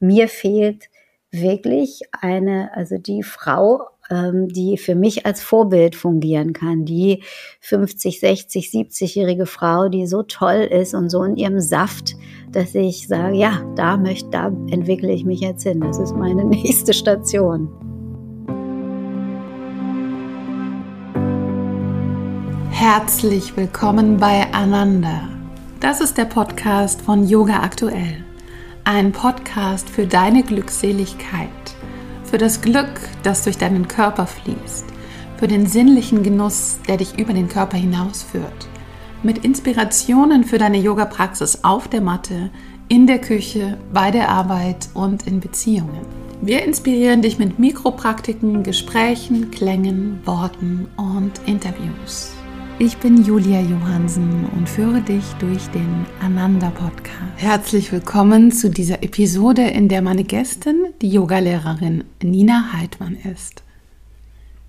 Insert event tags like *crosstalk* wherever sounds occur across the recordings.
mir fehlt wirklich eine, also die Frau, ähm, die für mich als Vorbild fungieren kann, die 50, 60, 70-jährige Frau, die so toll ist und so in ihrem Saft, dass ich sage, ja, da möchte, da entwickle ich mich jetzt hin. Das ist meine *laughs* nächste Station. Herzlich willkommen bei Ananda. Das ist der Podcast von Yoga Aktuell. Ein Podcast für deine Glückseligkeit, für das Glück, das durch deinen Körper fließt, für den sinnlichen Genuss, der dich über den Körper hinausführt, mit Inspirationen für deine Yoga-Praxis auf der Matte, in der Küche, bei der Arbeit und in Beziehungen. Wir inspirieren dich mit Mikropraktiken, Gesprächen, Klängen, Worten und Interviews. Ich bin Julia Johansen und führe dich durch den Ananda Podcast. Herzlich willkommen zu dieser Episode, in der meine Gästin die Yogalehrerin Nina Heidmann ist.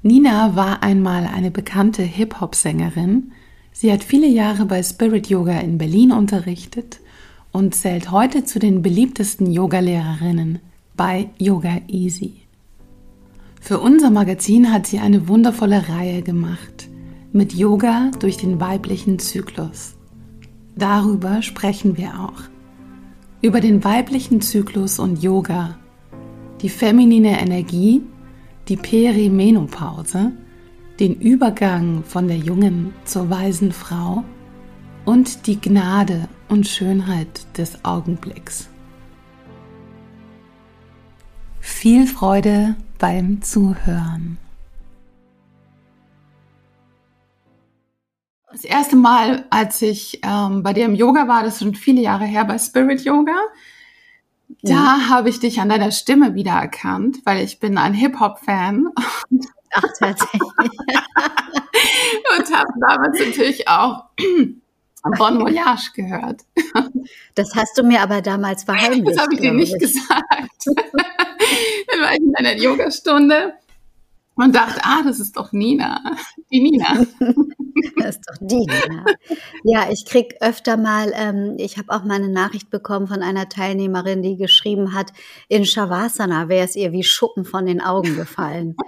Nina war einmal eine bekannte Hip-Hop-Sängerin. Sie hat viele Jahre bei Spirit Yoga in Berlin unterrichtet und zählt heute zu den beliebtesten Yogalehrerinnen bei Yoga Easy. Für unser Magazin hat sie eine wundervolle Reihe gemacht mit Yoga durch den weiblichen Zyklus. Darüber sprechen wir auch. Über den weiblichen Zyklus und Yoga, die feminine Energie, die Perimenopause, den Übergang von der jungen zur weisen Frau und die Gnade und Schönheit des Augenblicks. Viel Freude beim Zuhören. Das erste Mal, als ich ähm, bei dir im Yoga war, das ist schon viele Jahre her bei Spirit Yoga, da ja. habe ich dich an deiner Stimme wiedererkannt, weil ich bin ein Hip-Hop-Fan. Ach, tatsächlich. *laughs* und habe damals natürlich auch *clears throat* Bon Voyage gehört. Das hast du mir aber damals verheimlicht. Das habe ich dir nicht ich. gesagt. Dann war ich in einer Yogastunde und dachte, ah, das ist doch Nina, die Nina. *laughs* *laughs* Das ist doch die. Ja, ja ich krieg öfter mal, ähm, ich habe auch mal eine Nachricht bekommen von einer Teilnehmerin, die geschrieben hat, in Shavasana wäre es ihr wie Schuppen von den Augen gefallen. *laughs*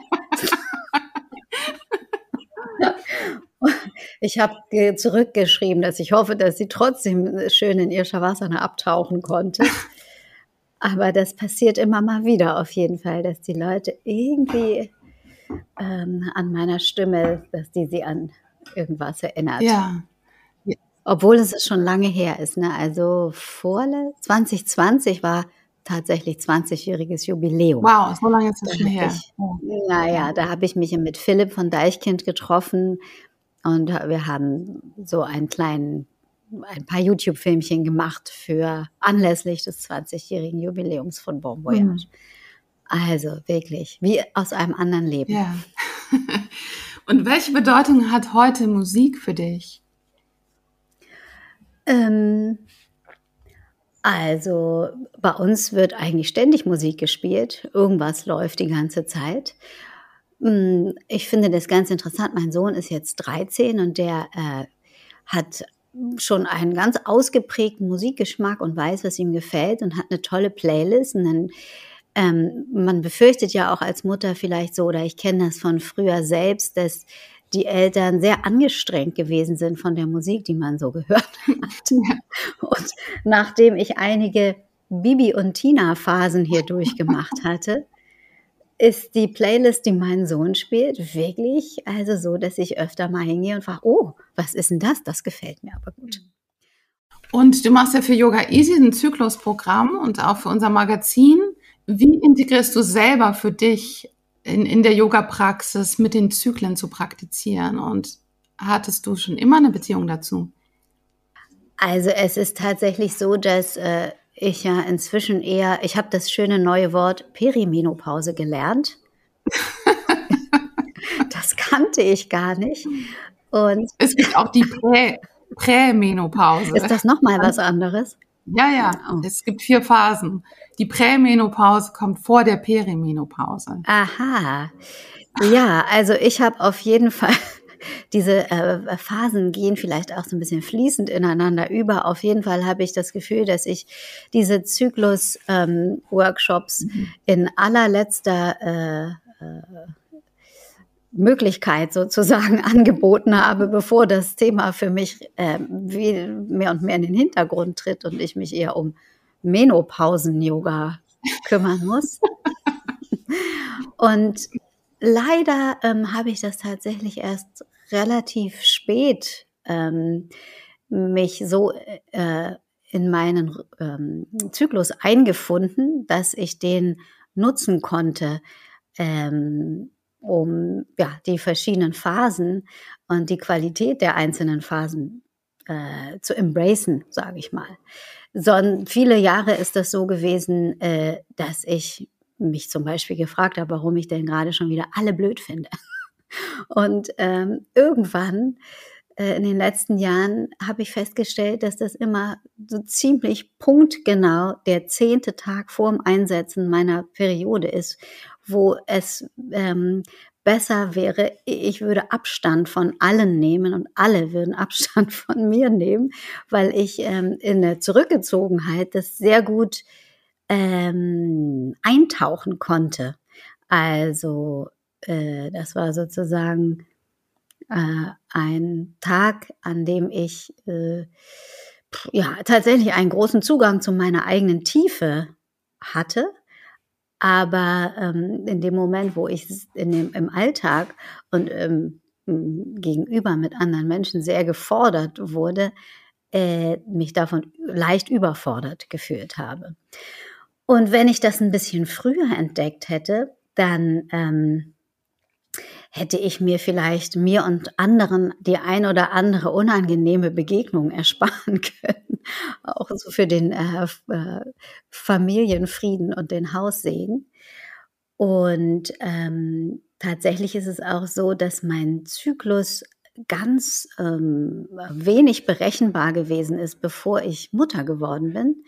Ich habe zurückgeschrieben, dass ich hoffe, dass sie trotzdem schön in ihr Shavasana abtauchen konnte. Aber das passiert immer mal wieder auf jeden Fall, dass die Leute irgendwie ähm, an meiner Stimme, dass die sie an irgendwas erinnert. Ja. Obwohl es schon lange her ist. Ne? Also vor 2020 war tatsächlich 20-jähriges Jubiläum. Wow, so lange ist es schon her. Ich, naja, da habe ich mich mit Philipp von Deichkind getroffen und wir haben so einen kleinen, ein paar YouTube-Filmchen gemacht für anlässlich des 20-jährigen Jubiläums von Bon Voyage. Mhm. Also wirklich, wie aus einem anderen Leben. Ja. *laughs* Und welche Bedeutung hat heute Musik für dich? Ähm, also bei uns wird eigentlich ständig Musik gespielt. Irgendwas läuft die ganze Zeit. Hm, ich finde das ganz interessant. Mein Sohn ist jetzt 13 und der äh, hat schon einen ganz ausgeprägten Musikgeschmack und weiß, was ihm gefällt und hat eine tolle Playlist. Und dann ähm, man befürchtet ja auch als Mutter vielleicht so, oder ich kenne das von früher selbst, dass die Eltern sehr angestrengt gewesen sind von der Musik, die man so *laughs* gehört hat. Und nachdem ich einige Bibi und Tina Phasen hier durchgemacht *laughs* hatte, ist die Playlist, die mein Sohn spielt, wirklich also so, dass ich öfter mal hingehe und frage, oh, was ist denn das? Das gefällt mir aber gut. Und du machst ja für Yoga Easy ein Zyklusprogramm und auch für unser Magazin. Wie integrierst du selber für dich in, in der Yoga-Praxis mit den Zyklen zu praktizieren? Und hattest du schon immer eine Beziehung dazu? Also es ist tatsächlich so, dass äh, ich ja inzwischen eher, ich habe das schöne neue Wort Perimenopause gelernt. *laughs* das kannte ich gar nicht. Und es gibt auch die Prä Prämenopause. Ist das nochmal was anderes? Ja, ja, oh. es gibt vier Phasen. Die Prämenopause kommt vor der Perimenopause. Aha. Ja, also ich habe auf jeden Fall *laughs* diese äh, Phasen gehen vielleicht auch so ein bisschen fließend ineinander über. Auf jeden Fall habe ich das Gefühl, dass ich diese Zyklus-Workshops ähm, mhm. in allerletzter äh, äh, Möglichkeit sozusagen *laughs* angeboten habe, bevor das Thema für mich äh, mehr und mehr in den Hintergrund tritt und ich mich eher um Menopausen-Yoga kümmern muss. und leider ähm, habe ich das tatsächlich erst relativ spät ähm, mich so äh, in meinen ähm, Zyklus eingefunden, dass ich den nutzen konnte, ähm, um ja, die verschiedenen Phasen und die Qualität der einzelnen Phasen äh, zu embracen, sage ich mal. Sondern viele Jahre ist das so gewesen, äh, dass ich mich zum Beispiel gefragt habe, warum ich denn gerade schon wieder alle blöd finde. *laughs* Und ähm, irgendwann äh, in den letzten Jahren habe ich festgestellt, dass das immer so ziemlich punktgenau der zehnte Tag vorm Einsetzen meiner Periode ist, wo es ähm, besser wäre, ich würde Abstand von allen nehmen und alle würden *laughs* Abstand von mir nehmen, weil ich ähm, in der Zurückgezogenheit das sehr gut ähm, eintauchen konnte. Also äh, das war sozusagen äh, ein Tag, an dem ich äh, ja tatsächlich einen großen Zugang zu meiner eigenen Tiefe hatte aber ähm, in dem Moment, wo ich in dem, im Alltag und ähm, gegenüber mit anderen Menschen sehr gefordert wurde, äh, mich davon leicht überfordert gefühlt habe. Und wenn ich das ein bisschen früher entdeckt hätte, dann ähm, hätte ich mir vielleicht mir und anderen die ein oder andere unangenehme Begegnung ersparen *laughs* können. Auch so für den äh, äh, Familienfrieden und den Haussegen. Und ähm, tatsächlich ist es auch so, dass mein Zyklus ganz ähm, wenig berechenbar gewesen ist, bevor ich Mutter geworden bin.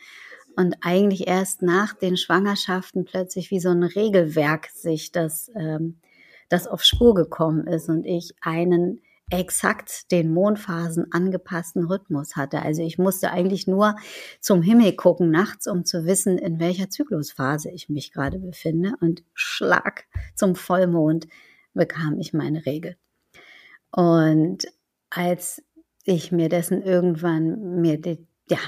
Und eigentlich erst nach den Schwangerschaften plötzlich wie so ein Regelwerk sich das ähm, das auf Spur gekommen ist und ich einen exakt den Mondphasen angepassten Rhythmus hatte. Also ich musste eigentlich nur zum Himmel gucken nachts, um zu wissen, in welcher Zyklusphase ich mich gerade befinde. Und schlag zum Vollmond bekam ich meine Regel. Und als ich mir dessen irgendwann mir ja,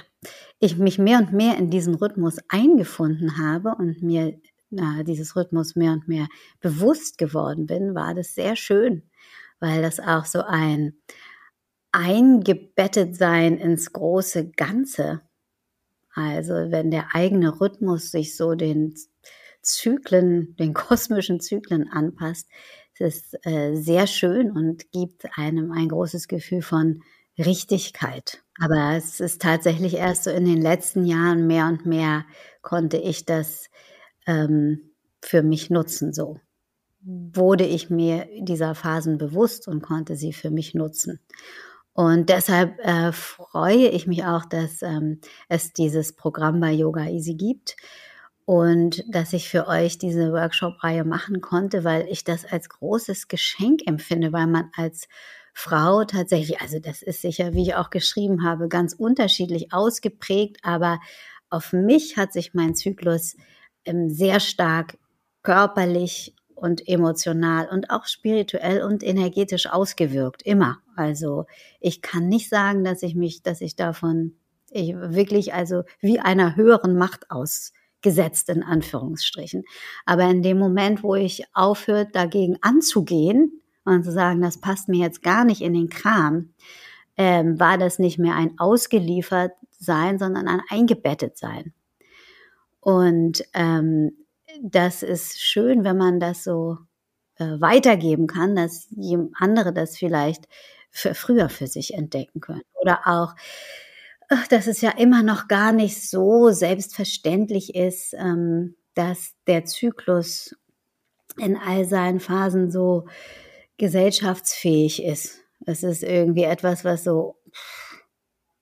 ich mich mehr und mehr in diesen Rhythmus eingefunden habe und mir äh, dieses Rhythmus mehr und mehr bewusst geworden bin, war das sehr schön, weil das auch so ein eingebettet sein ins große Ganze. Also wenn der eigene Rhythmus sich so den Zyklen, den kosmischen Zyklen anpasst, ist es äh, sehr schön und gibt einem ein großes Gefühl von Richtigkeit. Aber es ist tatsächlich erst so in den letzten Jahren mehr und mehr konnte ich das ähm, für mich nutzen. So wurde ich mir dieser Phasen bewusst und konnte sie für mich nutzen. Und deshalb äh, freue ich mich auch, dass ähm, es dieses Programm bei Yoga Easy gibt und dass ich für euch diese Workshop-Reihe machen konnte, weil ich das als großes Geschenk empfinde, weil man als Frau tatsächlich, also das ist sicher, wie ich auch geschrieben habe, ganz unterschiedlich ausgeprägt, aber auf mich hat sich mein Zyklus sehr stark körperlich und emotional und auch spirituell und energetisch ausgewirkt, immer. Also ich kann nicht sagen, dass ich mich, dass ich davon ich wirklich also wie einer höheren Macht ausgesetzt in Anführungsstrichen. Aber in dem Moment, wo ich aufhört, dagegen anzugehen und zu sagen, das passt mir jetzt gar nicht in den Kram, ähm, war das nicht mehr ein ausgeliefert sein, sondern ein eingebettet sein. Und ähm, das ist schön, wenn man das so äh, weitergeben kann, dass andere das vielleicht für früher für sich entdecken können. Oder auch, ach, dass es ja immer noch gar nicht so selbstverständlich ist, ähm, dass der Zyklus in all seinen Phasen so gesellschaftsfähig ist. Es ist irgendwie etwas, was so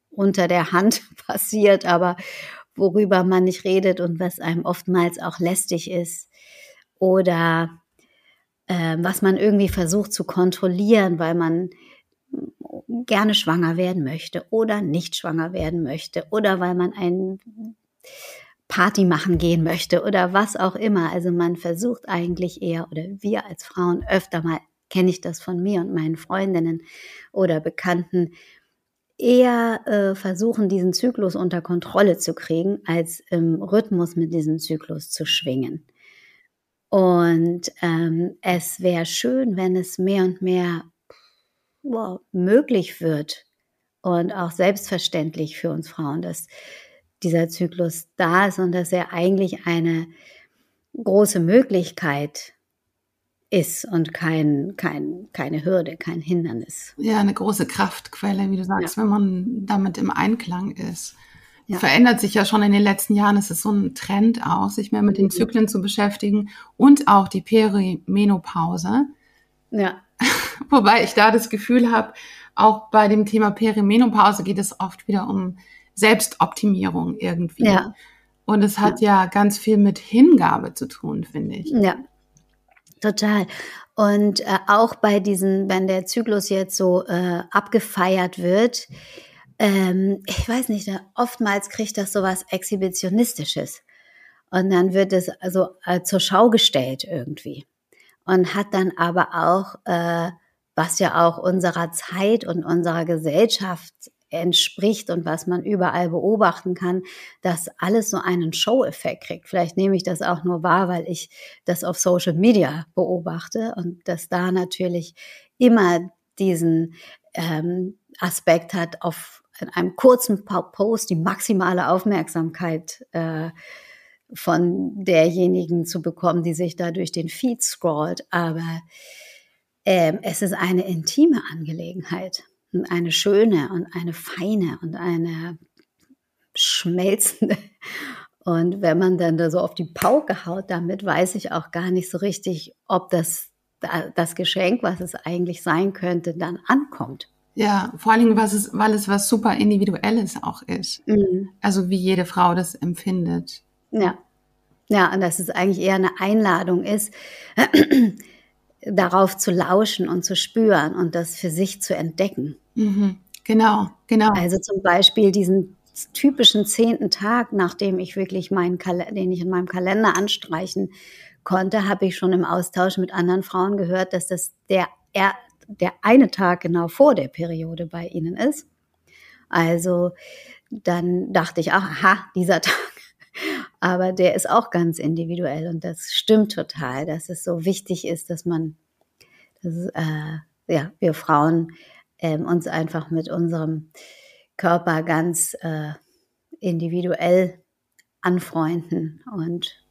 unter der Hand *laughs* passiert, aber worüber man nicht redet und was einem oftmals auch lästig ist. Oder äh, was man irgendwie versucht zu kontrollieren, weil man gerne schwanger werden möchte oder nicht schwanger werden möchte oder weil man ein Party machen gehen möchte oder was auch immer. Also man versucht eigentlich eher oder wir als Frauen öfter mal, kenne ich das von mir und meinen Freundinnen oder Bekannten, eher äh, versuchen, diesen Zyklus unter Kontrolle zu kriegen, als im Rhythmus mit diesem Zyklus zu schwingen. Und ähm, es wäre schön, wenn es mehr und mehr wow, möglich wird und auch selbstverständlich für uns Frauen, dass dieser Zyklus da ist und dass er eigentlich eine große Möglichkeit ist und kein, kein, keine Hürde, kein Hindernis. Ja, eine große Kraftquelle, wie du sagst, ja. wenn man damit im Einklang ist. Ja. Verändert sich ja schon in den letzten Jahren. Es ist so ein Trend auch, sich mehr mit den. Zyklen zu beschäftigen und auch die Perimenopause. Ja. *laughs* Wobei ich da das Gefühl habe, auch bei dem Thema Perimenopause geht es oft wieder um Selbstoptimierung irgendwie. Ja. Und es hat ja. ja ganz viel mit Hingabe zu tun, finde ich. Ja, total. Und äh, auch bei diesen, wenn der Zyklus jetzt so äh, abgefeiert wird, ähm, ich weiß nicht, oftmals kriegt das so was Exhibitionistisches. Und dann wird es also äh, zur Schau gestellt irgendwie. Und hat dann aber auch, äh, was ja auch unserer Zeit und unserer Gesellschaft entspricht und was man überall beobachten kann, dass alles so einen Show-Effekt kriegt. Vielleicht nehme ich das auch nur wahr, weil ich das auf Social Media beobachte und dass da natürlich immer diesen ähm, Aspekt hat, auf in einem kurzen Post die maximale Aufmerksamkeit äh, von derjenigen zu bekommen, die sich da durch den Feed scrollt. Aber ähm, es ist eine intime Angelegenheit und eine schöne und eine feine und eine schmelzende. Und wenn man dann da so auf die Pauke haut damit, weiß ich auch gar nicht so richtig, ob das, das Geschenk, was es eigentlich sein könnte, dann ankommt. Ja, vor allen Dingen, was es, weil es was super Individuelles auch ist. Mhm. Also wie jede Frau das empfindet. Ja. Ja, und dass es eigentlich eher eine Einladung ist, darauf zu lauschen und zu spüren und das für sich zu entdecken. Mhm. Genau, genau. Also zum Beispiel diesen typischen zehnten Tag, nachdem ich wirklich meinen Kal den ich in meinem Kalender anstreichen konnte, habe ich schon im Austausch mit anderen Frauen gehört, dass das der, er, der eine Tag genau vor der Periode bei ihnen ist. Also dann dachte ich, aha, dieser *laughs* Tag. Aber der ist auch ganz individuell und das stimmt total, dass es so wichtig ist, dass man, dass, äh, ja, wir Frauen ähm, uns einfach mit unserem Körper ganz äh, individuell anfreunden und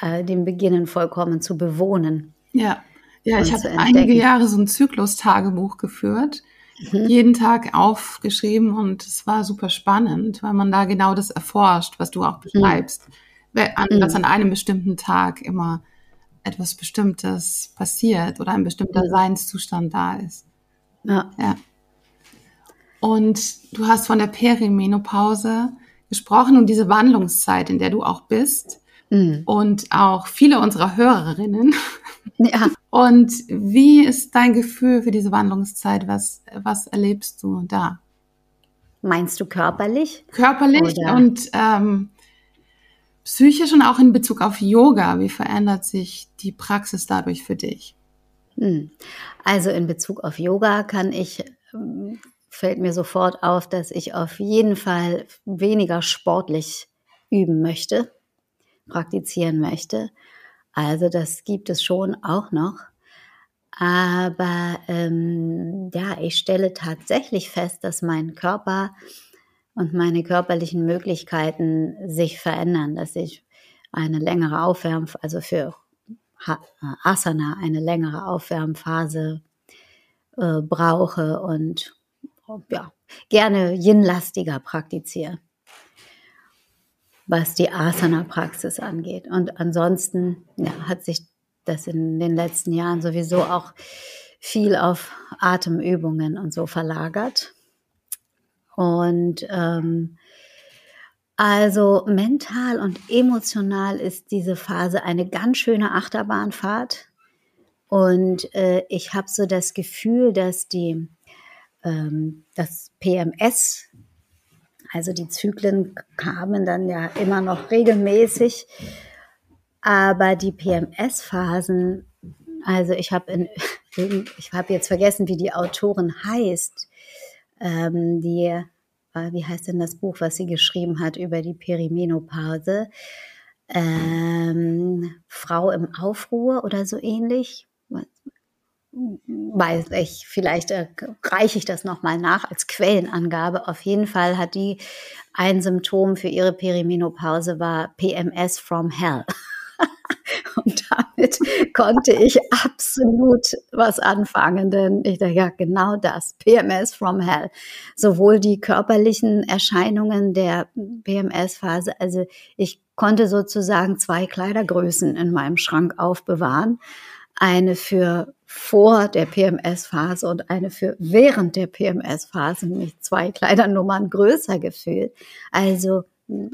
äh, den beginnen vollkommen zu bewohnen. Ja, ja ich habe einige Jahre so ein Zyklus-Tagebuch geführt, mhm. jeden Tag aufgeschrieben und es war super spannend, weil man da genau das erforscht, was du auch mhm. beschreibst, mhm. dass an einem bestimmten Tag immer etwas Bestimmtes passiert oder ein bestimmter mhm. Seinszustand da ist. Ja. ja. Und du hast von der Perimenopause gesprochen und diese Wandlungszeit, in der du auch bist. Mhm. Und auch viele unserer Hörerinnen. Ja. *laughs* Und wie ist dein Gefühl für diese Wandlungszeit? Was, was erlebst du da? Meinst du körperlich? Körperlich Oder? und ähm, psychisch und auch in Bezug auf Yoga. Wie verändert sich die Praxis dadurch für dich? Hm. Also in Bezug auf Yoga kann ich, ähm, fällt mir sofort auf, dass ich auf jeden Fall weniger sportlich üben möchte, praktizieren möchte. Also das gibt es schon auch noch. Aber ähm, ja, ich stelle tatsächlich fest, dass mein Körper und meine körperlichen Möglichkeiten sich verändern, dass ich eine längere Aufwärm, also für Asana eine längere Aufwärmphase äh, brauche und ja, gerne Yin-lastiger praktiziere, was die Asana-Praxis angeht. Und ansonsten ja, hat sich das in den letzten Jahren sowieso auch viel auf Atemübungen und so verlagert. Und ähm, also mental und emotional ist diese Phase eine ganz schöne Achterbahnfahrt. Und äh, ich habe so das Gefühl, dass die ähm, das PMS, also die Zyklen kamen dann ja immer noch regelmäßig, aber die PMS-Phasen, also ich habe *laughs* ich habe jetzt vergessen, wie die Autorin heißt, ähm, die, äh, wie heißt denn das Buch, was sie geschrieben hat über die Perimenopause? Ähm, Frau im Aufruhr oder so ähnlich. Weiß ich, vielleicht äh, reiche ich das nochmal nach als Quellenangabe. Auf jeden Fall hat die ein Symptom für ihre Perimenopause war PMS from Hell. *laughs* Und damit konnte ich absolut was anfangen, denn ich dachte, ja, genau das, PMS from Hell. Sowohl die körperlichen Erscheinungen der PMS-Phase, also ich konnte sozusagen zwei Kleidergrößen in meinem Schrank aufbewahren. Eine für vor der PMS-Phase und eine für während der PMS-Phase, mich zwei Kleidernummern größer gefühlt. Also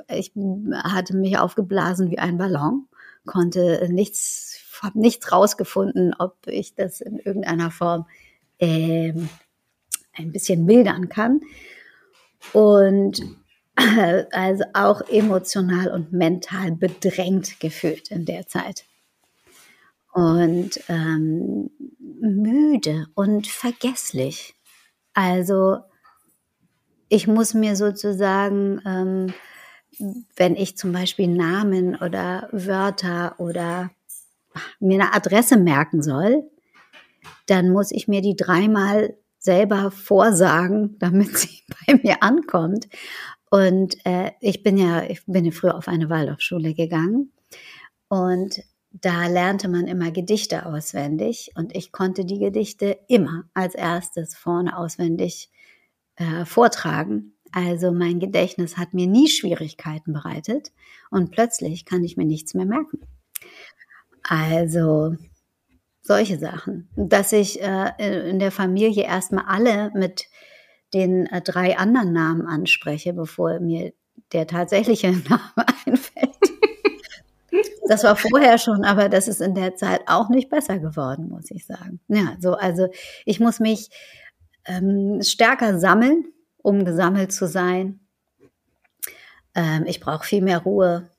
ich hatte mich aufgeblasen wie ein Ballon konnte nichts, habe nichts rausgefunden, ob ich das in irgendeiner Form ähm, ein bisschen mildern kann. Und äh, also auch emotional und mental bedrängt gefühlt in der Zeit. Und ähm, müde und vergesslich. Also ich muss mir sozusagen ähm, wenn ich zum Beispiel Namen oder Wörter oder mir eine Adresse merken soll, dann muss ich mir die dreimal selber vorsagen, *laughs* damit sie *laughs* bei mir ankommt. Und äh, ich bin ja, ich bin ja früher auf eine Waldorfschule gegangen und da lernte man immer Gedichte auswendig und ich konnte die Gedichte immer als erstes vorne auswendig äh, vortragen. Also mein Gedächtnis hat mir nie Schwierigkeiten bereitet und plötzlich kann ich mir nichts mehr merken. Also solche Sachen. Dass ich äh, in der Familie erstmal alle mit den äh, drei anderen Namen anspreche, bevor mir der tatsächliche *laughs* Name einfällt. Das war vorher schon, aber das ist in der Zeit auch nicht besser geworden, muss ich sagen. Ja, so, also ich muss mich ähm, stärker sammeln, um gesammelt zu sein. Ähm, ich brauche viel mehr Ruhe.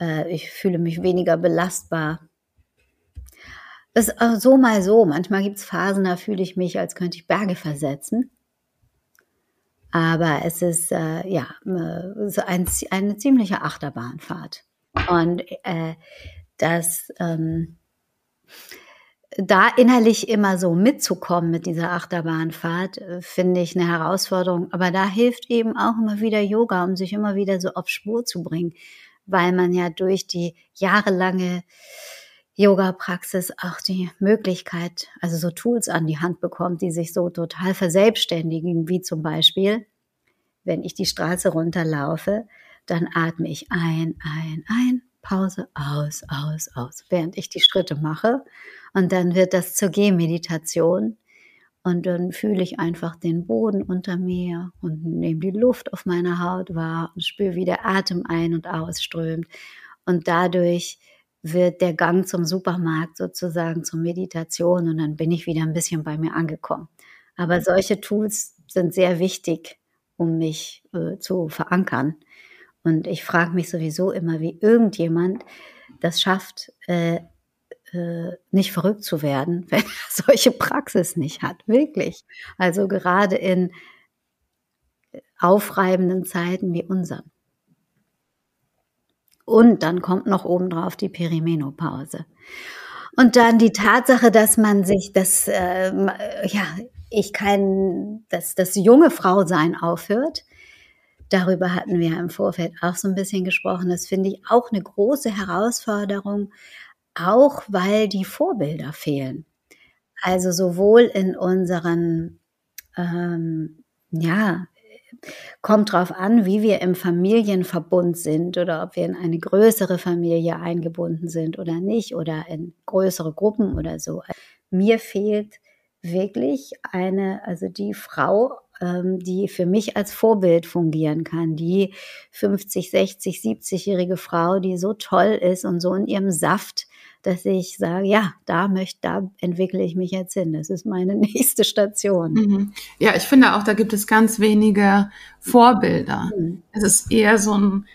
Äh, ich fühle mich weniger belastbar. Das ist so mal so. Manchmal gibt es Phasen, da fühle ich mich, als könnte ich Berge versetzen. Aber es ist äh, ja äh, ein, eine ziemliche Achterbahnfahrt. Und äh, das ähm, da innerlich immer so mitzukommen mit dieser Achterbahnfahrt, äh, finde ich eine Herausforderung. Aber da hilft eben auch immer wieder Yoga, um sich immer wieder so auf Spur zu bringen, weil man ja durch die jahrelange Yoga-Praxis auch die Möglichkeit, also so Tools an die Hand bekommt, die sich so total verselbstständigen, wie zum Beispiel, wenn ich die Straße runterlaufe, dann atme ich ein, ein, ein, Pause, aus, aus, aus, während ich die Schritte mache. Und dann wird das zur Gehmeditation. Und dann fühle ich einfach den Boden unter mir und nehme die Luft auf meiner Haut wahr und spüre, wie der Atem ein- und ausströmt. Und dadurch wird der Gang zum Supermarkt sozusagen zur Meditation und dann bin ich wieder ein bisschen bei mir angekommen. Aber solche Tools sind sehr wichtig, um mich äh, zu verankern. Und ich frage mich sowieso immer, wie irgendjemand das schafft, äh, äh, nicht verrückt zu werden, *laughs* wenn er solche Praxis nicht hat. Wirklich. Also gerade in aufreibenden Zeiten wie unseren. Und dann kommt noch obendrauf die Perimenopause. Und dann die Tatsache, dass man sich das, äh, ja, ich kein, dass das junge Frau sein aufhört, Darüber hatten wir im Vorfeld auch so ein bisschen gesprochen. Das finde ich auch eine große Herausforderung, auch weil die Vorbilder fehlen. Also sowohl in unseren, ähm, ja, kommt drauf an, wie wir im Familienverbund sind oder ob wir in eine größere Familie eingebunden sind oder nicht oder in größere Gruppen oder so. Mir fehlt wirklich eine, also die Frau die für mich als Vorbild fungieren kann. Die 50, 60, 70-jährige Frau, die so toll ist und so in ihrem Saft dass ich sage, ja, da möchte, da entwickle ich mich jetzt hin. Das ist meine *laughs* nächste Station. Mhm. Ja, ich finde auch, da gibt es ganz wenige Vorbilder. Mhm. Es ist eher so ein,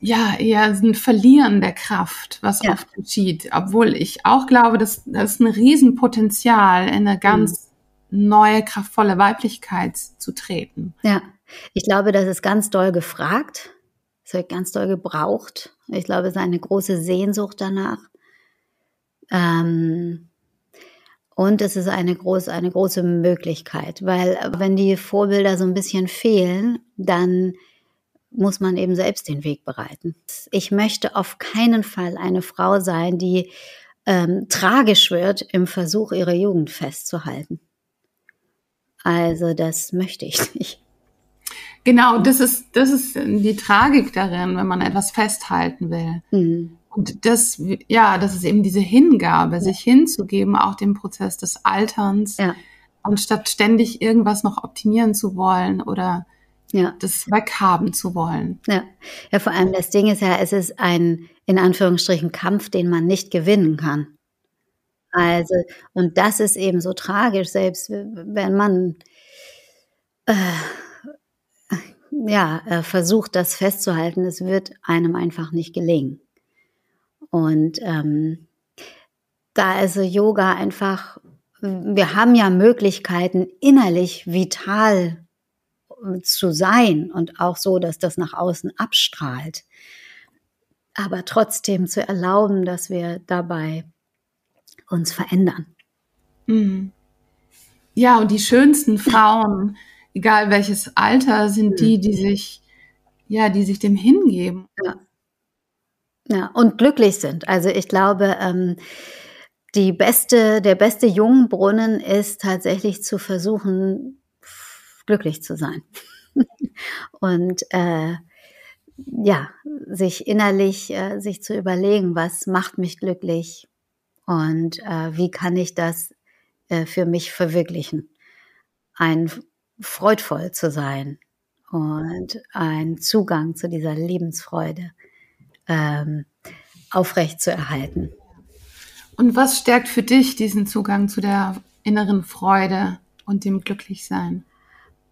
ja, eher ein Verlieren der Kraft, was ja. oft geschieht. Obwohl ich auch glaube, dass das ist ein Riesenpotenzial in eine ganz mhm. Neue, kraftvolle Weiblichkeit zu treten. Ja, ich glaube, das ist ganz doll gefragt. Es wird ganz doll gebraucht. Ich glaube, es ist eine große Sehnsucht danach. Ähm, und es ist eine große, eine große Möglichkeit, weil wenn die Vorbilder so ein bisschen fehlen, dann muss man eben selbst den Weg bereiten. Ich möchte auf keinen Fall eine Frau sein, die ähm, tragisch wird im Versuch, ihre Jugend festzuhalten. Also das möchte ich *laughs* nicht. Genau, das ist, das ist die Tragik darin, wenn man etwas festhalten will. Mhm. Und das, ja, das ist eben diese Hingabe, sich hinzugeben, auch dem Prozess des Alterns, ja. anstatt ständig irgendwas noch optimieren zu wollen oder ja. das weghaben zu wollen. Ja. ja, vor allem das Ding ist ja, es ist ein, in Anführungsstrichen, Kampf, den man nicht gewinnen kann. Also, und das ist eben so tragisch, selbst wenn man äh, ja, äh, versucht, das festzuhalten, es wird einem einfach nicht gelingen. Und ähm, da ist Yoga einfach, wir haben ja Möglichkeiten, innerlich vital äh, zu sein und auch so, dass das nach außen abstrahlt. Aber trotzdem zu erlauben, dass wir dabei uns verändern. Mhm. Ja, und die schönsten Frauen, *laughs* egal welches Alter, sind mhm. die, die sich, ja, die sich dem hingeben. Ja. Ja, und glücklich sind. Also ich glaube, ähm, die beste, der beste Jungbrunnen ist tatsächlich zu versuchen, glücklich zu sein. *laughs* und äh, ja, sich innerlich, äh, sich zu überlegen, was macht mich glücklich und äh, wie kann ich das äh, für mich verwirklichen. Ein freudvoll zu sein und einen Zugang zu dieser Lebensfreude ähm, aufrecht zu erhalten. Und was stärkt für dich diesen Zugang zu der inneren Freude und dem Glücklichsein?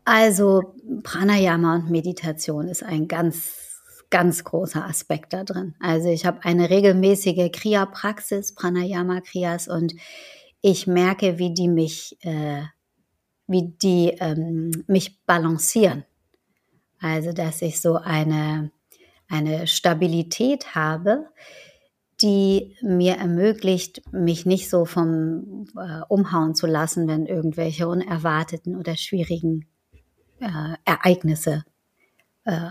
Also Pranayama und Meditation ist ein ganz, ganz großer Aspekt da drin. Also ich habe eine regelmäßige Kriya-Praxis, Pranayama-Kriyas, und ich merke, wie die mich äh, wie die ähm, mich balancieren. Also, dass ich so eine, eine Stabilität habe, die mir ermöglicht, mich nicht so vom äh, Umhauen zu lassen, wenn irgendwelche unerwarteten oder schwierigen äh, Ereignisse äh,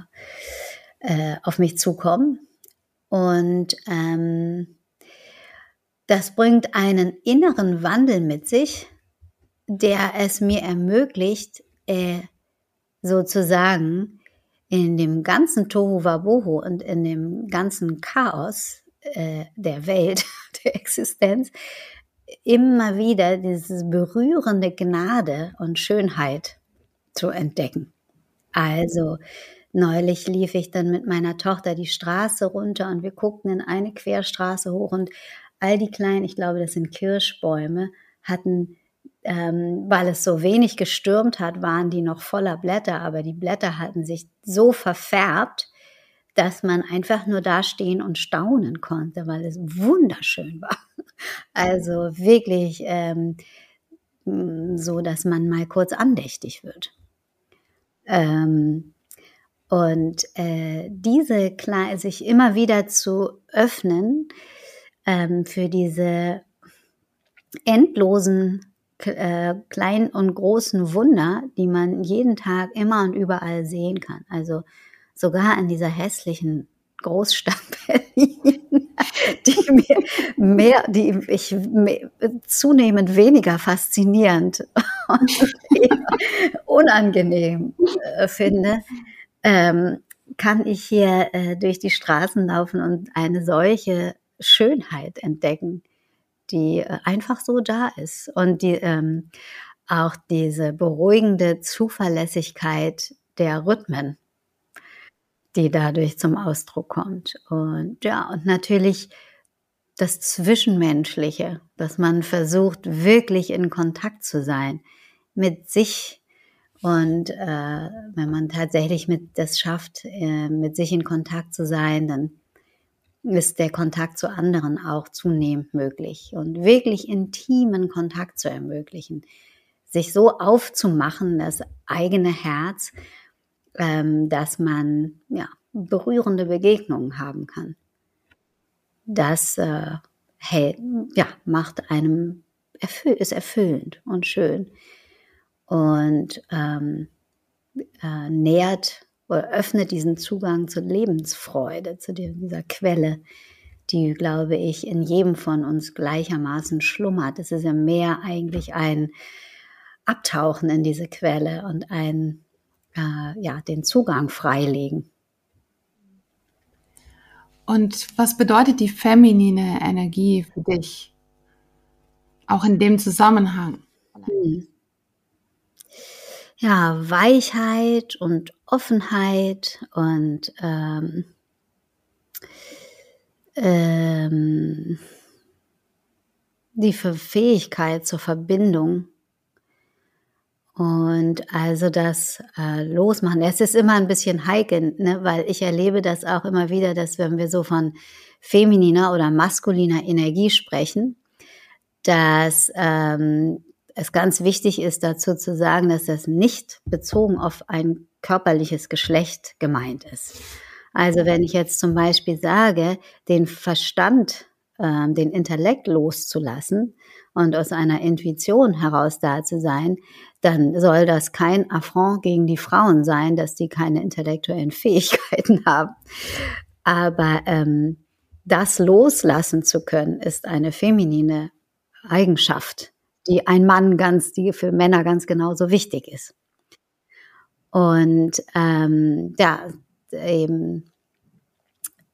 äh auf mich zukommen. Und ähm, das bringt einen inneren Wandel mit sich, der es mir ermöglicht, äh, sozusagen in dem ganzen Tohu Wabohu und in dem ganzen Chaos äh, der Welt, *laughs* der Existenz, immer wieder diese berührende Gnade und Schönheit zu entdecken. Also neulich lief ich dann mit meiner Tochter die Straße runter und wir guckten in eine Querstraße hoch und all die kleinen, ich glaube, das sind Kirschbäume, hatten ähm, weil es so wenig gestürmt hat, waren die noch voller Blätter, aber die Blätter hatten sich so verfärbt, dass man einfach nur da stehen und staunen konnte, weil es wunderschön war. *laughs* Also wirklich ähm, so, dass man mal kurz andächtig wird. Ähm, und äh, diese sich immer wieder zu öffnen ähm, für diese endlosen äh, kleinen und großen Wunder, die man jeden Tag immer und überall sehen kann. Also sogar in dieser hässlichen Großstadt Berlin, *laughs* die mir mehr, die ich mehr, zunehmend weniger faszinierend *laughs* und unangenehm äh, finde, ähm, kann ich hier äh, durch die Straßen laufen und eine solche Schönheit entdecken die äh, einfach so da ist und die ähm, auch diese beruhigende Zuverlässigkeit der Rhythmen, die dadurch zum Ausdruck kommt. Und ja, und natürlich das Zwischenmenschliche, dass man versucht, wirklich in Kontakt zu sein mit sich. Und äh, wenn man tatsächlich mit das schafft, äh, mit sich in Kontakt zu sein, dann ist der Kontakt zu anderen auch zunehmend möglich und wirklich intimen Kontakt zu ermöglichen, sich so aufzumachen, das eigene Herz, ähm, dass man ja berührende Begegnungen haben kann. Das äh, hält, ja, macht einem erfüll ist erfüllend und schön und ähm, äh, nährt oder öffnet diesen Zugang zur Lebensfreude, zu dieser Quelle, die, glaube ich, in jedem von uns gleichermaßen schlummert. Es ist ja mehr eigentlich ein Abtauchen in diese Quelle und ein, äh, ja, den Zugang freilegen. Und was bedeutet die feminine Energie für dich? Auch in dem Zusammenhang. Hm ja, Weichheit und Offenheit und ähm, ähm, die Fähigkeit zur Verbindung und also das äh, Losmachen. Es ist immer ein bisschen heikel, ne? weil ich erlebe das auch immer wieder, dass wenn wir so von femininer oder maskuliner Energie sprechen, dass ähm, es ganz wichtig ist dazu zu sagen, dass das nicht bezogen auf ein körperliches Geschlecht gemeint ist. Also wenn ich jetzt zum Beispiel sage, den Verstand, äh, den Intellekt loszulassen und aus einer Intuition heraus da zu sein, dann soll das kein Affront gegen die Frauen sein, dass die keine intellektuellen *laughs* Fähigkeiten haben. Aber ähm, das loslassen zu können, ist eine feminine Eigenschaft die ein Mann ganz, die für Männer ganz genauso wichtig ist. Und ähm, ja, eben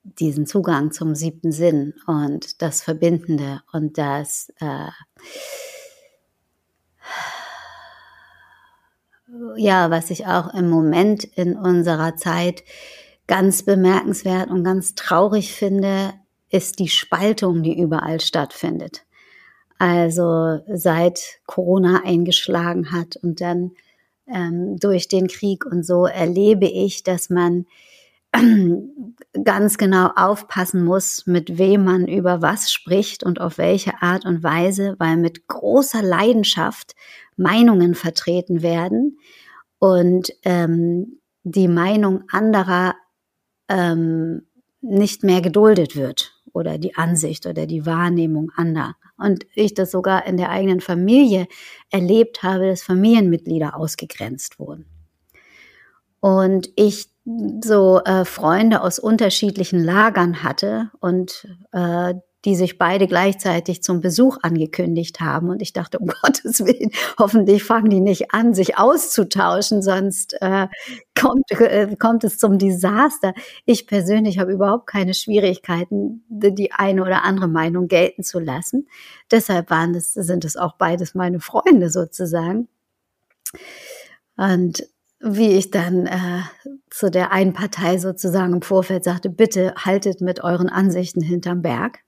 diesen Zugang zum siebten Sinn und das Verbindende und das äh, ja, was ich auch im Moment in unserer Zeit ganz bemerkenswert und ganz traurig finde, ist die Spaltung, die überall stattfindet. Also seit Corona eingeschlagen hat und dann ähm, durch den Krieg und so erlebe ich, dass man *clears throat* ganz genau aufpassen muss, mit wem man über was spricht und auf welche Art und Weise, weil mit großer Leidenschaft Meinungen vertreten werden und ähm, die Meinung anderer ähm, nicht mehr geduldet wird oder die Ansicht oder die Wahrnehmung anderer. Und ich das sogar in der eigenen Familie erlebt habe, dass Familienmitglieder ausgegrenzt wurden. Und ich so äh, Freunde aus unterschiedlichen Lagern hatte und äh, die sich beide gleichzeitig zum Besuch angekündigt haben. Und ich dachte, um *laughs* Gottes Willen, hoffentlich fangen die nicht an, sich auszutauschen, sonst äh, kommt, äh, kommt es zum Desaster. Ich persönlich habe überhaupt keine Schwierigkeiten, die eine oder andere Meinung gelten zu lassen. Deshalb waren das, sind es auch beides meine Freunde sozusagen. Und wie ich dann äh, zu der einen Partei sozusagen im Vorfeld sagte, bitte haltet mit euren Ansichten hinterm Berg.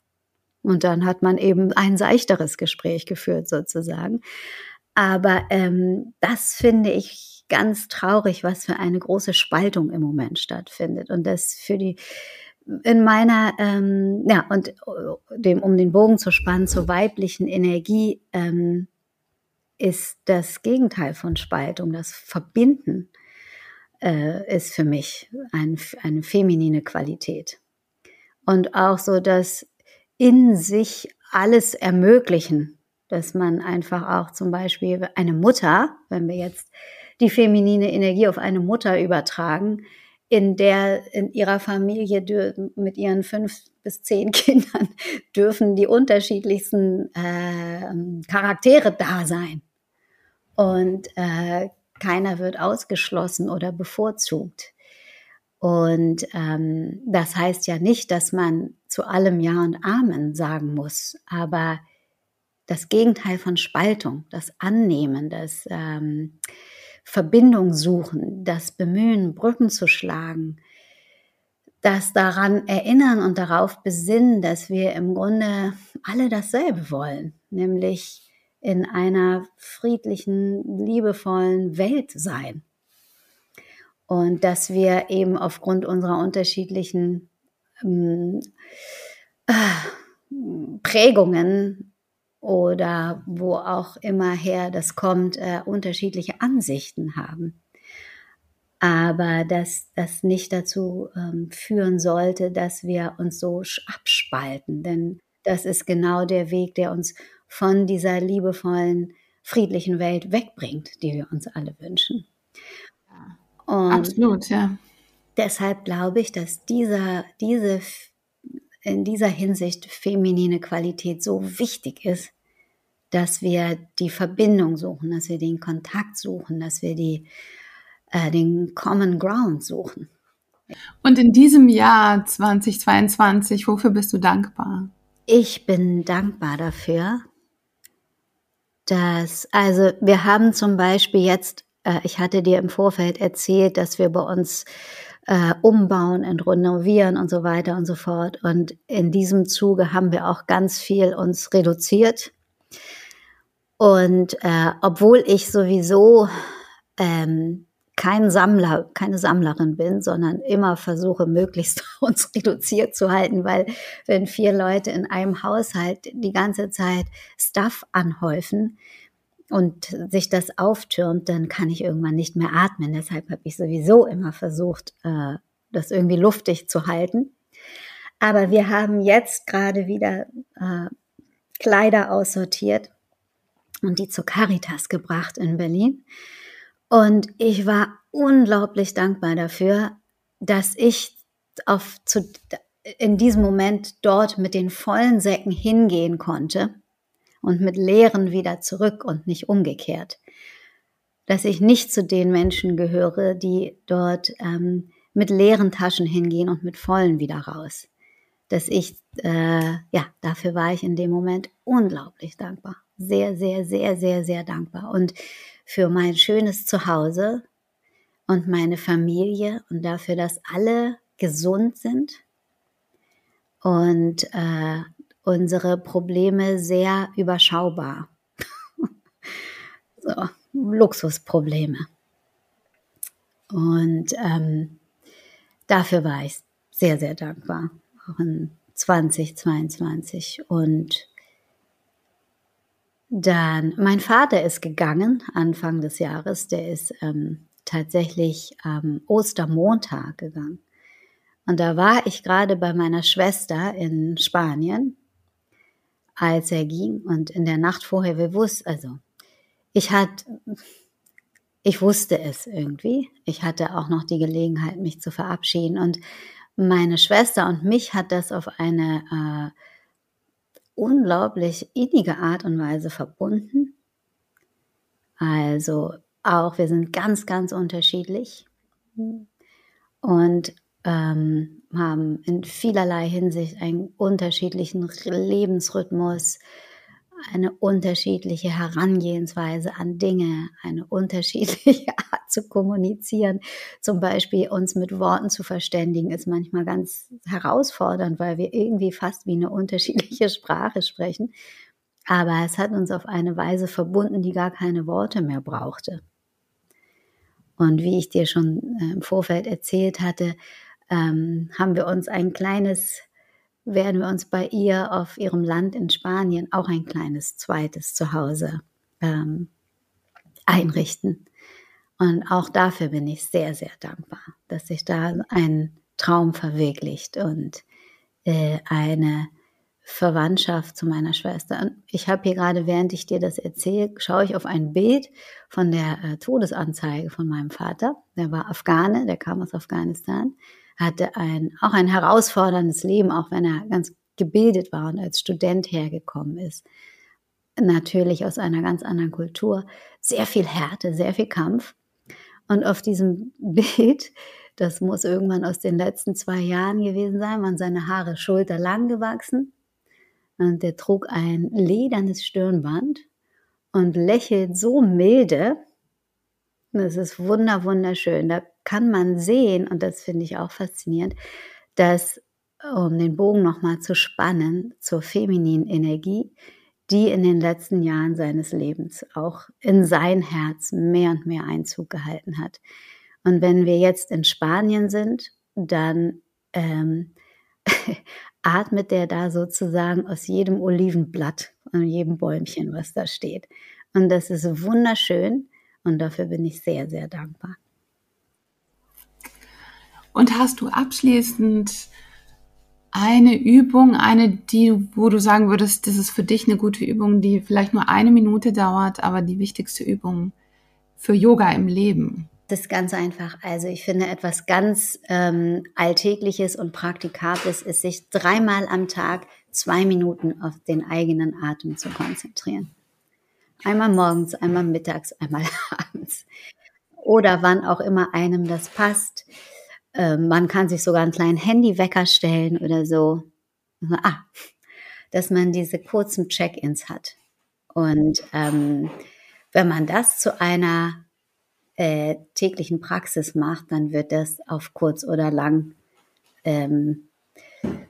Und dann hat man eben ein seichteres Gespräch geführt sozusagen. Aber ähm, das finde ich ganz traurig, was für eine große Spaltung im Moment stattfindet. Und das für die in meiner, ähm, ja, und äh, dem, um den Bogen zu spannen, zur weiblichen Energie ähm, ist das Gegenteil von Spaltung, das Verbinden äh, ist für mich ein, eine feminine Qualität. Und auch so das in sich alles ermöglichen, dass man einfach auch zum Beispiel eine Mutter, wenn wir jetzt die feminine Energie auf eine Mutter übertragen, in der in ihrer Familie mit ihren fünf bis zehn *laughs* Kindern dürfen die unterschiedlichsten äh, Charaktere da sein. Und äh, keiner wird ausgeschlossen oder bevorzugt. Und ähm, das heißt ja nicht, dass man zu allem Ja und Amen sagen muss, aber das Gegenteil von Spaltung, das Annehmen, das ähm, Verbindung suchen, das Bemühen, Brücken zu schlagen, das daran erinnern und darauf besinnen, dass wir im Grunde alle dasselbe wollen, nämlich in einer friedlichen, liebevollen Welt sein. Und dass wir eben aufgrund unserer unterschiedlichen ähm, äh, Prägungen oder wo auch immer her das kommt, äh, unterschiedliche Ansichten haben aber dass das nicht dazu ähm, führen sollte, dass wir uns so abspalten, denn das ist genau der Weg, der uns von dieser liebevollen, friedlichen Welt wegbringt, die wir uns alle wünschen. Und Absolut, ja. Deshalb glaube ich, dass dieser, diese, in dieser Hinsicht feminine Qualität so wichtig ist, dass wir die Verbindung suchen, dass wir den Kontakt suchen, dass wir die äh, den Common Ground suchen. Und in diesem Jahr 2022, wofür bist du dankbar? Ich bin dankbar dafür, dass, also wir haben zum Beispiel jetzt, ich hatte dir im Vorfeld erzählt, dass wir bei uns äh, umbauen und renovieren und so weiter und so fort. Und in diesem Zuge haben wir auch ganz viel uns reduziert. Und äh, obwohl ich sowieso ähm, kein Sammler, keine Sammlerin bin, sondern immer versuche, möglichst *laughs* uns reduziert zu halten, weil wenn vier Leute in einem Haushalt die ganze Zeit Stuff anhäufen und sich das auftürmt, dann kann ich irgendwann nicht mehr atmen. Deshalb habe ich sowieso immer versucht, äh, das irgendwie luftig zu halten. Aber wir haben jetzt gerade wieder äh, Kleider aussortiert und die zur Caritas gebracht in Berlin. Und ich war unglaublich dankbar dafür, dass ich auf zu, in diesem Moment dort mit den vollen Säcken hingehen konnte und mit leeren wieder zurück und nicht umgekehrt. Dass ich nicht zu den Menschen gehöre, die dort ähm, mit leeren Taschen hingehen und mit vollen wieder raus. Dass ich, äh, ja, dafür war ich in dem Moment unglaublich dankbar. Sehr, sehr, sehr, sehr, sehr dankbar. Und für mein schönes Zuhause und meine Familie und dafür, dass alle gesund sind und äh, unsere Probleme sehr überschaubar. *laughs* so, Luxusprobleme. Und ähm, dafür war ich sehr, sehr dankbar, auch in 2022. Und dann, mein Vater ist gegangen Anfang des Jahres. Der ist ähm, tatsächlich am Ostermontag gegangen. Und da war ich gerade bei meiner Schwester in Spanien, als er ging. Und in der Nacht vorher, wir wussten, also ich hatte, ich wusste es irgendwie. Ich hatte auch noch die Gelegenheit, mich zu verabschieden. Und meine Schwester und mich hat das auf eine äh, unglaublich innige Art und Weise verbunden. Also auch, wir sind ganz, ganz unterschiedlich und ähm, haben in vielerlei Hinsicht einen unterschiedlichen Lebensrhythmus, eine unterschiedliche Herangehensweise an Dinge, eine unterschiedliche *laughs* Art zu kommunizieren. Zum Beispiel uns mit Worten zu verständigen, ist manchmal ganz herausfordernd, weil wir irgendwie fast wie eine unterschiedliche *laughs* Sprache sprechen. Aber es hat uns auf eine Weise verbunden, die gar keine Worte mehr brauchte. Und wie ich dir schon äh, im Vorfeld erzählt hatte, ähm, haben wir uns ein kleines werden wir uns bei ihr auf ihrem Land in Spanien auch ein kleines zweites Zuhause ähm, einrichten. Und auch dafür bin ich sehr, sehr dankbar, dass sich da ein Traum verwirklicht und äh, eine Verwandtschaft zu meiner Schwester. Und ich habe hier gerade, während ich dir das erzähle, schaue ich auf ein Bild von der äh, Todesanzeige von meinem Vater. Der war Afghane, der kam aus Afghanistan hatte ein, auch ein herausforderndes Leben, auch wenn er ganz gebildet war und als Student hergekommen ist. Natürlich aus einer ganz anderen Kultur. Sehr viel Härte, sehr viel Kampf. Und auf diesem *laughs* Bild, das muss irgendwann aus den letzten zwei Jahren gewesen sein, waren seine Haare schulterlang gewachsen. Und der trug ein ledernes Stirnband und lächelt so milde. Das ist wunder, wunderschön. Da kann man sehen, und das finde ich auch faszinierend, dass, um den Bogen nochmal zu spannen, zur femininen Energie, die in den letzten Jahren seines Lebens auch in sein Herz mehr und mehr Einzug gehalten hat. Und wenn wir jetzt in Spanien sind, dann ähm, *laughs* atmet der da sozusagen aus jedem Olivenblatt und jedem Bäumchen, was da steht. Und das ist wunderschön und dafür bin ich sehr, sehr dankbar. Und hast du abschließend eine Übung, eine, die, wo du sagen würdest, das ist für dich eine gute Übung, die vielleicht nur eine Minute dauert, aber die wichtigste Übung für Yoga im Leben? Das ist ganz einfach. Also ich finde etwas ganz ähm, Alltägliches und Praktikables ist, sich dreimal am Tag zwei Minuten auf den eigenen Atem zu konzentrieren. Einmal morgens, einmal mittags, einmal *laughs* abends. Oder wann auch immer einem das passt. Ähm, man kann sich sogar einen kleinen Handywecker stellen oder so. Ah, dass man diese kurzen Check-ins hat. Und ähm, wenn man das zu einer äh, täglichen Praxis macht, dann wird das auf kurz oder lang ähm,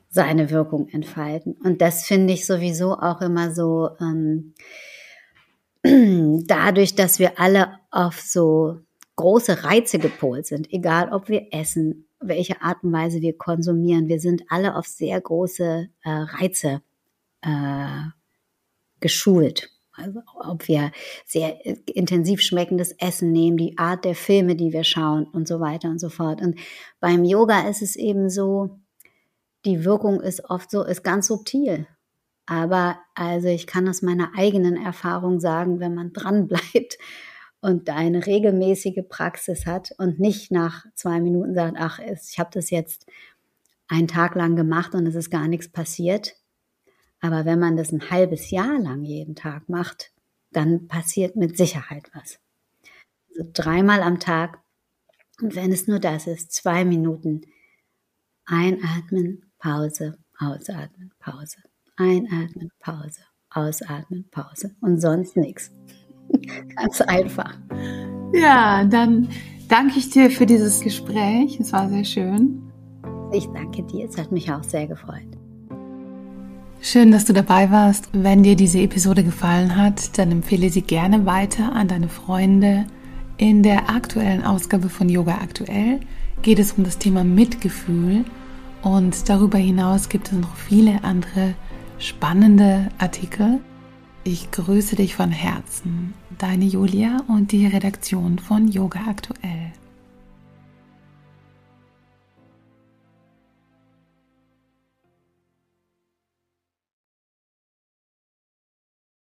seine Wirkung entfalten. Und das finde ich sowieso auch immer so, ähm, *clears throat* dadurch, dass wir alle auf so große Reize gepolt sind, egal ob wir essen, welche Art und Weise wir konsumieren. Wir sind alle auf sehr große äh, Reize äh, geschult. Also ob wir sehr äh, intensiv schmeckendes Essen nehmen, die Art der Filme, die wir schauen und so weiter und so fort. Und beim Yoga ist es eben so, die Wirkung ist oft so, ist ganz subtil. Aber also ich kann aus meiner eigenen Erfahrung sagen, wenn man dran *laughs* bleibt und eine regelmäßige Praxis hat und nicht nach zwei Minuten sagt, ach, ich habe das jetzt einen Tag lang gemacht und es ist gar nichts passiert. Aber wenn man das ein halbes Jahr lang jeden Tag macht, dann passiert mit Sicherheit was. Also dreimal am Tag und wenn es nur das ist, zwei Minuten einatmen, Pause, ausatmen, Pause, einatmen, Pause, ausatmen, Pause und sonst nichts. *laughs* Ganz einfach. Ja, dann danke ich dir für dieses Gespräch. Es war sehr schön. Ich danke dir. Es hat mich auch sehr gefreut. Schön, dass du dabei warst. Wenn dir diese Episode gefallen hat, dann empfehle sie gerne weiter an deine Freunde. In der aktuellen Ausgabe von Yoga Aktuell geht es um das Thema Mitgefühl und darüber hinaus gibt es noch viele andere spannende Artikel. Ich grüße dich von Herzen, deine Julia und die Redaktion von Yoga Aktuell.